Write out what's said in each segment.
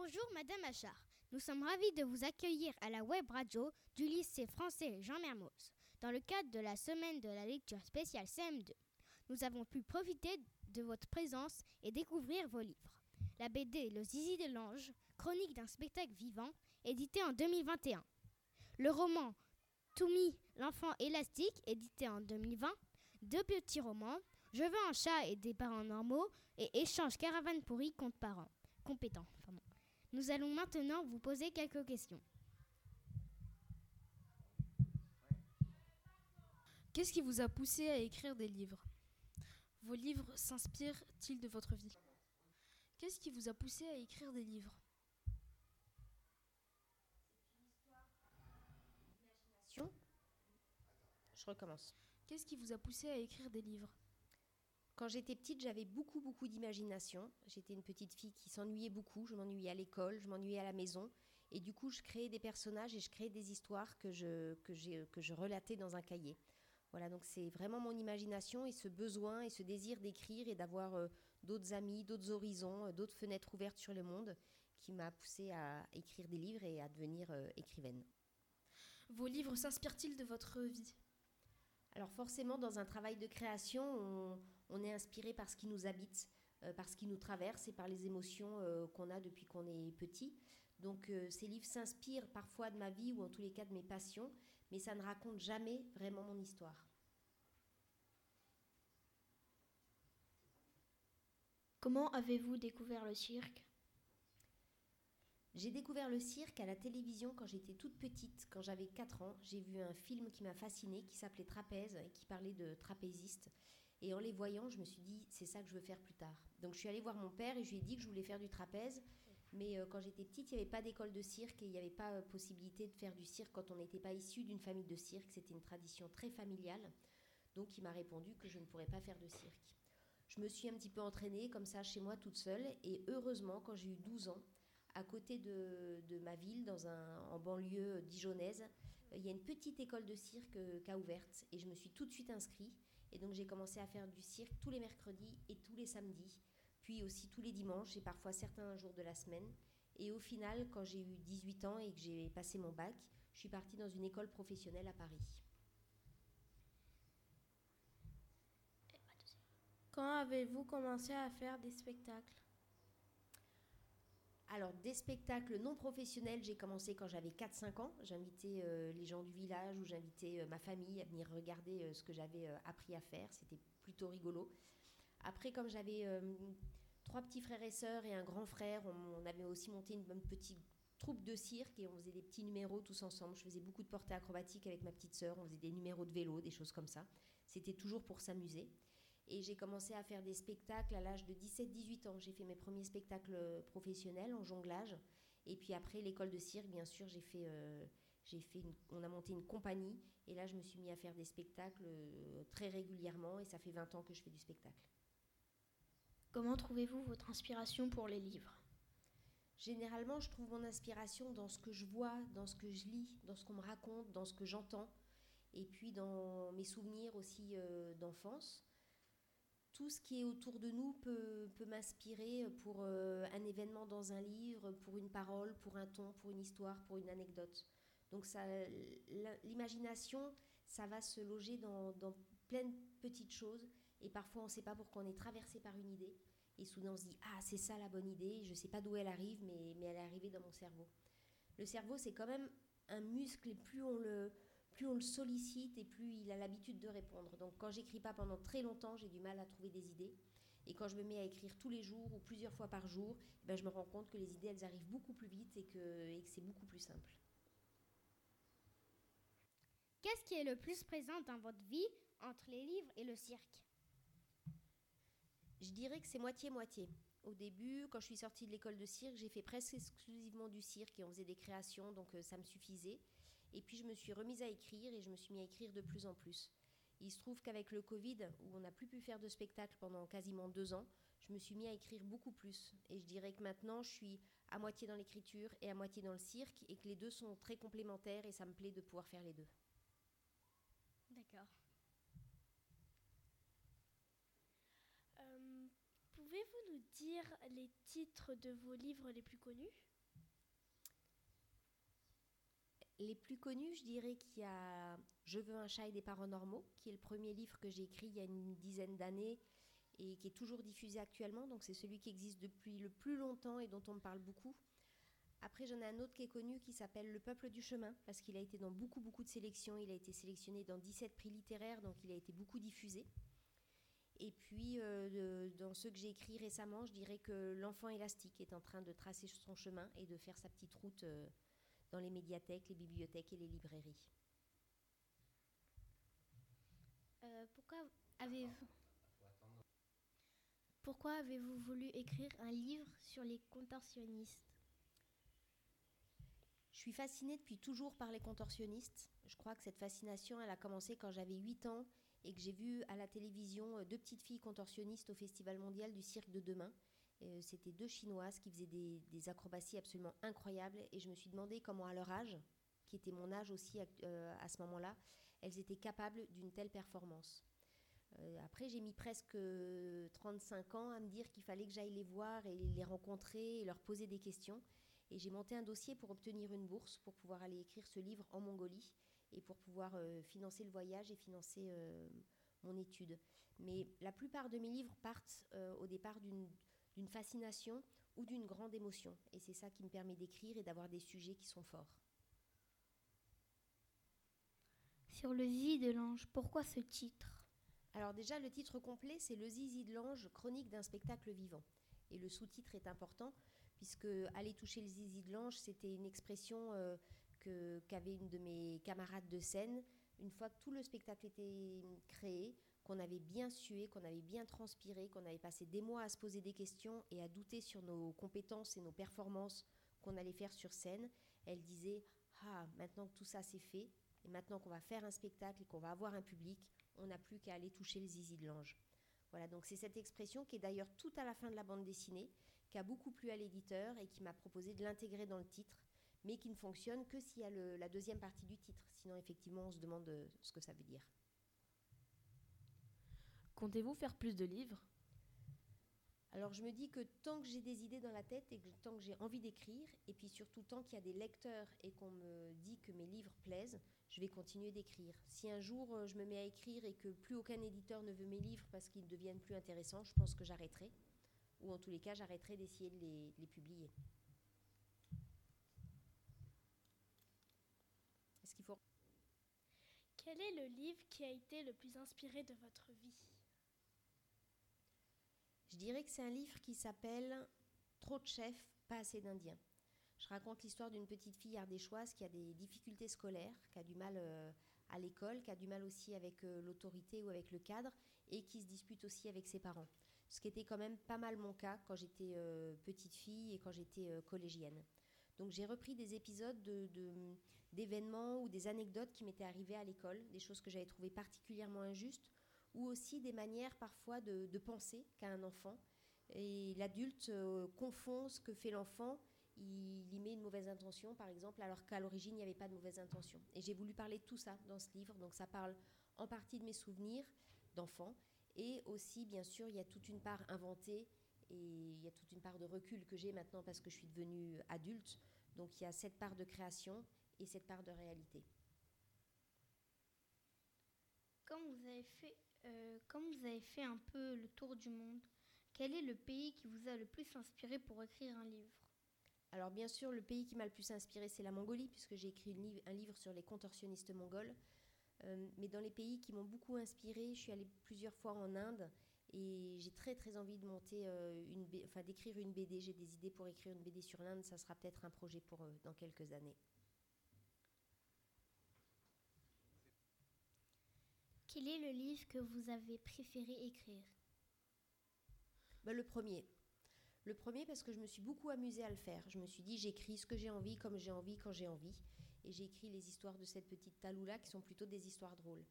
Bonjour Madame Achard, nous sommes ravis de vous accueillir à la web radio du lycée français Jean Mermoz dans le cadre de la semaine de la lecture spéciale CM2. Nous avons pu profiter de votre présence et découvrir vos livres. La BD Le Zizi de l'Ange, chronique d'un spectacle vivant, édité en 2021. Le roman Toumi, l'enfant élastique, édité en 2020. Deux petits romans, Je veux un chat et des parents normaux, et Échange caravane pourri contre parents compétents. Nous allons maintenant vous poser quelques questions. Qu'est-ce qui vous a poussé à écrire des livres? Vos livres s'inspirent-ils de votre vie? Qu'est-ce qui vous a poussé à écrire des livres? Je recommence. Qu'est-ce qui vous a poussé à écrire des livres? Quand j'étais petite, j'avais beaucoup, beaucoup d'imagination. J'étais une petite fille qui s'ennuyait beaucoup. Je m'ennuyais à l'école, je m'ennuyais à la maison. Et du coup, je créais des personnages et je créais des histoires que je, que que je relatais dans un cahier. Voilà, donc c'est vraiment mon imagination et ce besoin et ce désir d'écrire et d'avoir euh, d'autres amis, d'autres horizons, euh, d'autres fenêtres ouvertes sur le monde qui m'a poussé à écrire des livres et à devenir euh, écrivaine. Vos livres s'inspirent-ils de votre vie? Alors forcément, dans un travail de création, on, est inspiré par ce qui nous habite, par ce qui nous traverse et par les émotions qu'on a depuis qu'on est petit. Donc ces livres s'inspirent parfois de ma vie ou en tous les cas de mes passions, mais ça ne raconte jamais vraiment mon histoire. Comment avez-vous découvert le cirque? J'ai découvert le cirque à la télévision quand j'étais toute petite, quand j'avais 4 ans. J'ai vu un film qui m'a fascinée, qui s'appelait Trapèze et qui parlait de trapézistes. Et en les voyant, je me suis dit, c'est ça que je veux faire plus tard. Donc je suis allée voir mon père et je lui ai dit que je voulais faire du trapèze. Mais euh, quand j'étais petite, il n'y avait pas d'école de cirque et il n'y avait pas euh, possibilité de faire du cirque quand on n'était pas issu d'une famille de cirque. C'était une tradition très familiale. Donc il m'a répondu que je ne pourrais pas faire de cirque. Je me suis un petit peu entraînée comme ça chez moi toute seule. Et heureusement, quand j'ai eu 12 ans, à côté de, ma ville, dans un, en banlieue dijonnaise, il y a une petite école de cirque euh, qui a ouverte. Et je me suis tout de suite inscrite. Et donc j'ai commencé à faire du cirque tous les mercredis et tous les samedis puis aussi tous les dimanches et parfois certains jours de la semaine. Et au final, quand j'ai eu 18 ans et que j'ai passé mon bac, je suis partie dans une école professionnelle à Paris. Quand avez-vous commencé à faire des spectacles? Alors, des spectacles non professionnels, j'ai commencé quand j'avais 4-5 ans. J'invitais euh, les gens du village ou j'invitais euh, ma famille à venir regarder euh, ce que j'avais appris à faire. C'était plutôt rigolo. Après, comme j'avais trois petits frères et sœurs et un grand frère, on, avait aussi monté une, petite troupe de cirque et on faisait des petits numéros tous ensemble. Je faisais beaucoup de portées acrobatiques avec ma petite sœur, on faisait des numéros de vélo, des choses comme ça. C'était toujours pour s'amuser. Et j'ai commencé à faire des spectacles à l'âge de 17-18 ans. J'ai fait mes premiers spectacles professionnels en jonglage. Et puis après, l'école de cirque, bien sûr, j'ai fait, euh, j'ai fait on a monté une compagnie. Et là, je me suis mis à faire des spectacles euh, très régulièrement. Et ça fait 20 ans que je fais du spectacle. Comment trouvez-vous votre inspiration pour les livres? Généralement, je trouve mon inspiration dans ce que je vois, dans ce que je lis, dans ce qu'on me raconte, dans ce que j'entends, et puis dans mes souvenirs aussi euh, d'enfance. Tout ce qui est autour de nous peut, m'inspirer pour euh, un événement dans un livre, pour une parole, pour un ton, pour une histoire, pour une anecdote. Donc l'imagination, ça va se loger dans, dans plein de petites choses et parfois, on ne sait pas pourquoi on est traversé par une idée. Et soudain, on se dit Ah, c'est ça la bonne idée. Je ne sais pas d'où elle arrive, mais, mais elle est arrivée dans mon cerveau. Le cerveau, c'est quand même un muscle, et plus on le, plus on le sollicite, et plus il a l'habitude de répondre. Donc, quand j'écris pas pendant très longtemps, j'ai du mal à trouver des idées. Et quand je me mets à écrire tous les jours ou plusieurs fois par jour, eh ben, je me rends compte que les idées, elles arrivent beaucoup plus vite et que, et que c'est beaucoup plus simple. Qu'est-ce qui est le plus présent dans votre vie entre les livres et le cirque? Je dirais que c'est moitié-moitié. Au début, quand je suis sortie de l'école de cirque, j'ai fait presque exclusivement du cirque et on faisait des créations, donc euh, ça me suffisait. Et puis je me suis remise à écrire et je me suis mis à écrire de plus en plus. Il se trouve qu'avec le Covid, où on n'a plus pu faire de spectacle pendant quasiment deux ans, je me suis mis à écrire beaucoup plus. Et je dirais que maintenant, je suis à moitié dans l'écriture et à moitié dans le cirque, et que les deux sont très complémentaires, et ça me plaît de pouvoir faire les deux. D'accord. Pouvez-vous nous dire les titres de vos livres les plus connus? Les plus connus, je dirais qu'il y a Je veux un chat et des parents normaux, qui est le premier livre que j'ai écrit il y a une dizaine d'années et qui est toujours diffusé actuellement. Donc c'est celui qui existe depuis le plus longtemps et dont on me parle beaucoup. Après, j'en ai un autre qui est connu qui s'appelle Le peuple du chemin, parce qu'il a été dans beaucoup, beaucoup de sélections. Il a été sélectionné dans 17 prix littéraires, donc il a été beaucoup diffusé. Et puis, euh, dans ceux que j'ai écrits récemment, je dirais que L'enfant élastique est en train de tracer son chemin et de faire sa petite route euh, dans les médiathèques, les bibliothèques et les librairies. Euh, pourquoi avez-vous pourquoi avez-vous voulu écrire un livre sur les contorsionnistes? Je suis fascinée depuis toujours par les contorsionnistes. Je crois que cette fascination, elle a commencé quand j'avais 8 ans et que j'ai vu à la télévision euh, deux petites filles contorsionnistes au Festival mondial du cirque de demain. Euh, c'était deux Chinoises qui faisaient des, acrobaties absolument incroyables et je me suis demandé comment à leur âge, qui était mon âge aussi à euh, ce moment-là, elles étaient capables d'une telle performance. Euh, après, j'ai mis presque 35 ans à me dire qu'il fallait que j'aille les voir et les rencontrer et leur poser des questions. Et j'ai monté un dossier pour obtenir une bourse pour pouvoir aller écrire ce livre en Mongolie et pour pouvoir financer le voyage et financer mon étude. Mais la plupart de mes livres partent au départ d'une fascination ou d'une grande émotion. Et c'est ça qui me permet d'écrire et d'avoir des sujets qui sont forts. Sur le zizi de l'ange, pourquoi ce titre? Alors déjà, le titre complet, c'est Le zizi de l'ange, chronique d'un spectacle vivant. Et le sous-titre est important, puisque aller toucher le zizi de l'ange, c'était une expression euh, qu'avait une de mes camarades de scène. Une fois que tout le spectacle était créé, qu'on avait bien sué, qu'on avait bien transpiré, qu'on avait passé des mois à se poser des questions et à douter sur nos compétences et nos performances qu'on allait faire sur scène, elle disait Ah, maintenant que tout ça c'est fait, et maintenant qu'on va faire un spectacle et qu'on va avoir un public, on n'a plus qu'à aller toucher le zizi de l'ange. Voilà, donc c'est cette expression qui est d'ailleurs tout à la fin de la bande dessinée, qui a beaucoup plu à l'éditeur et qui m'a proposé de l'intégrer dans le titre, mais qui ne fonctionne que s'il y a la deuxième partie du titre. Sinon, effectivement, on se demande euh, ce que ça veut dire. Comptez-vous faire plus de livres? Alors je me dis que tant que j'ai des idées dans la tête et que tant que j'ai envie d'écrire, et puis surtout tant qu'il y a des lecteurs et qu'on me dit que mes livres plaisent, je vais continuer d'écrire. Si un jour euh, je me mets à écrire et que plus aucun éditeur ne veut mes livres parce qu'ils deviennent plus intéressants, je pense que j'arrêterai. Ou en tous les cas, j'arrêterai d'essayer de les, les publier. Est-ce qu'il faut... Quel est le livre qui a été le plus inspiré de votre vie? Je dirais que c'est un livre qui s'appelle Trop de chefs, pas assez d'indiens. Je raconte l'histoire d'une petite fille ardéchoise qui a des difficultés scolaires, qui a du mal euh, à l'école, qui a du mal aussi avec euh, l'autorité ou avec le cadre, et qui se dispute aussi avec ses parents. Ce qui était quand même pas mal mon cas quand j'étais euh, petite fille et quand j'étais collégienne. Donc j'ai repris des épisodes d'événements ou des anecdotes qui m'étaient arrivées à l'école, des choses que j'avais trouvées particulièrement injustes, ou aussi des manières parfois de, penser qu'a un enfant. Et l'adulte confond ce que fait l'enfant il y met une mauvaise intention, par exemple, alors qu'à l'origine, il n'y avait pas de mauvaise intention. Et j'ai voulu parler de tout ça dans ce livre. Donc ça parle en partie de mes souvenirs d'enfant. Et aussi, bien sûr, il y a toute une part inventée et il y a toute une part de recul que j'ai maintenant parce que je suis devenue adulte. Donc il y a cette part de création et cette part de réalité. Comme vous avez fait, euh, vous avez fait un peu le tour du monde, quel est le pays qui vous a le plus inspiré pour écrire un livre? Alors bien sûr, le pays qui m'a le plus inspiré, c'est la Mongolie, puisque j'ai écrit un livre sur les contorsionnistes mongols. Euh, mais dans les pays qui m'ont beaucoup inspiré, je suis allée plusieurs fois en Inde et j'ai très très envie de monter euh, une, enfin d'écrire une BD. J'ai des idées pour écrire une BD sur l'Inde. Ça sera peut-être un projet pour dans quelques années. Quel est le livre que vous avez préféré écrire? Ben, Le premier. Le premier parce que je me suis beaucoup amusée à le faire. Je me suis dit j'écris ce que j'ai envie, comme j'ai envie, quand j'ai envie. Et j'ai écrit les histoires de cette petite Taloula qui sont plutôt des histoires drôles.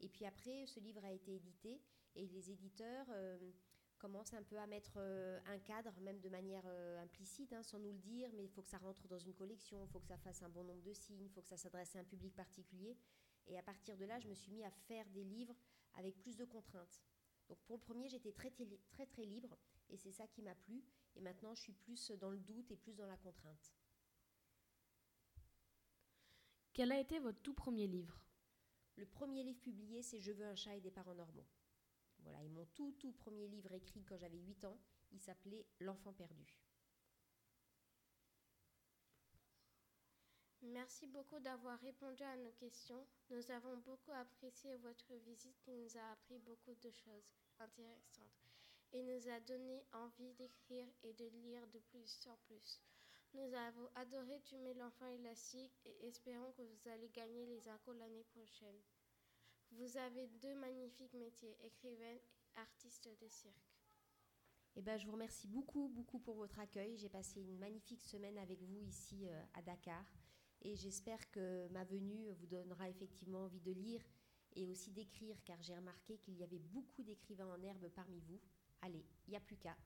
Et puis après, ce livre a été édité et les éditeurs euh, commencent un peu à mettre euh, un cadre, même de manière euh, implicite, hein, sans nous le dire, mais il faut que ça rentre dans une collection, il faut que ça fasse un bon nombre de signes, il faut que ça s'adresse à un public particulier. Et à partir de là, je me suis mis à faire des livres avec plus de contraintes. Donc pour le premier, j'étais très, très très libre et c'est ça qui m'a plu. Et maintenant, je suis plus dans le doute et plus dans la contrainte. Quel a été votre tout premier livre? Le premier livre publié, c'est Je veux un chat et des parents normaux. Voilà, et mon tout tout premier livre écrit quand j'avais 8 ans, il s'appelait L'enfant perdu. Merci beaucoup d'avoir répondu à nos questions. Nous avons beaucoup apprécié votre visite qui nous a appris beaucoup de choses intéressantes et nous a donné envie d'écrire et de lire de plus en plus. Nous avons adoré Tuer l'enfant élastique et espérons que vous allez gagner les incos l'année prochaine. Vous avez deux magnifiques métiers, écrivaine et artiste de cirque. Eh ben, je vous remercie beaucoup, beaucoup pour votre accueil. J'ai passé une magnifique semaine avec vous ici euh, à Dakar. Et j'espère que ma venue vous donnera effectivement envie de lire et aussi d'écrire, car j'ai remarqué qu'il y avait beaucoup d'écrivains en herbe parmi vous. Allez, il n'y a plus qu'à.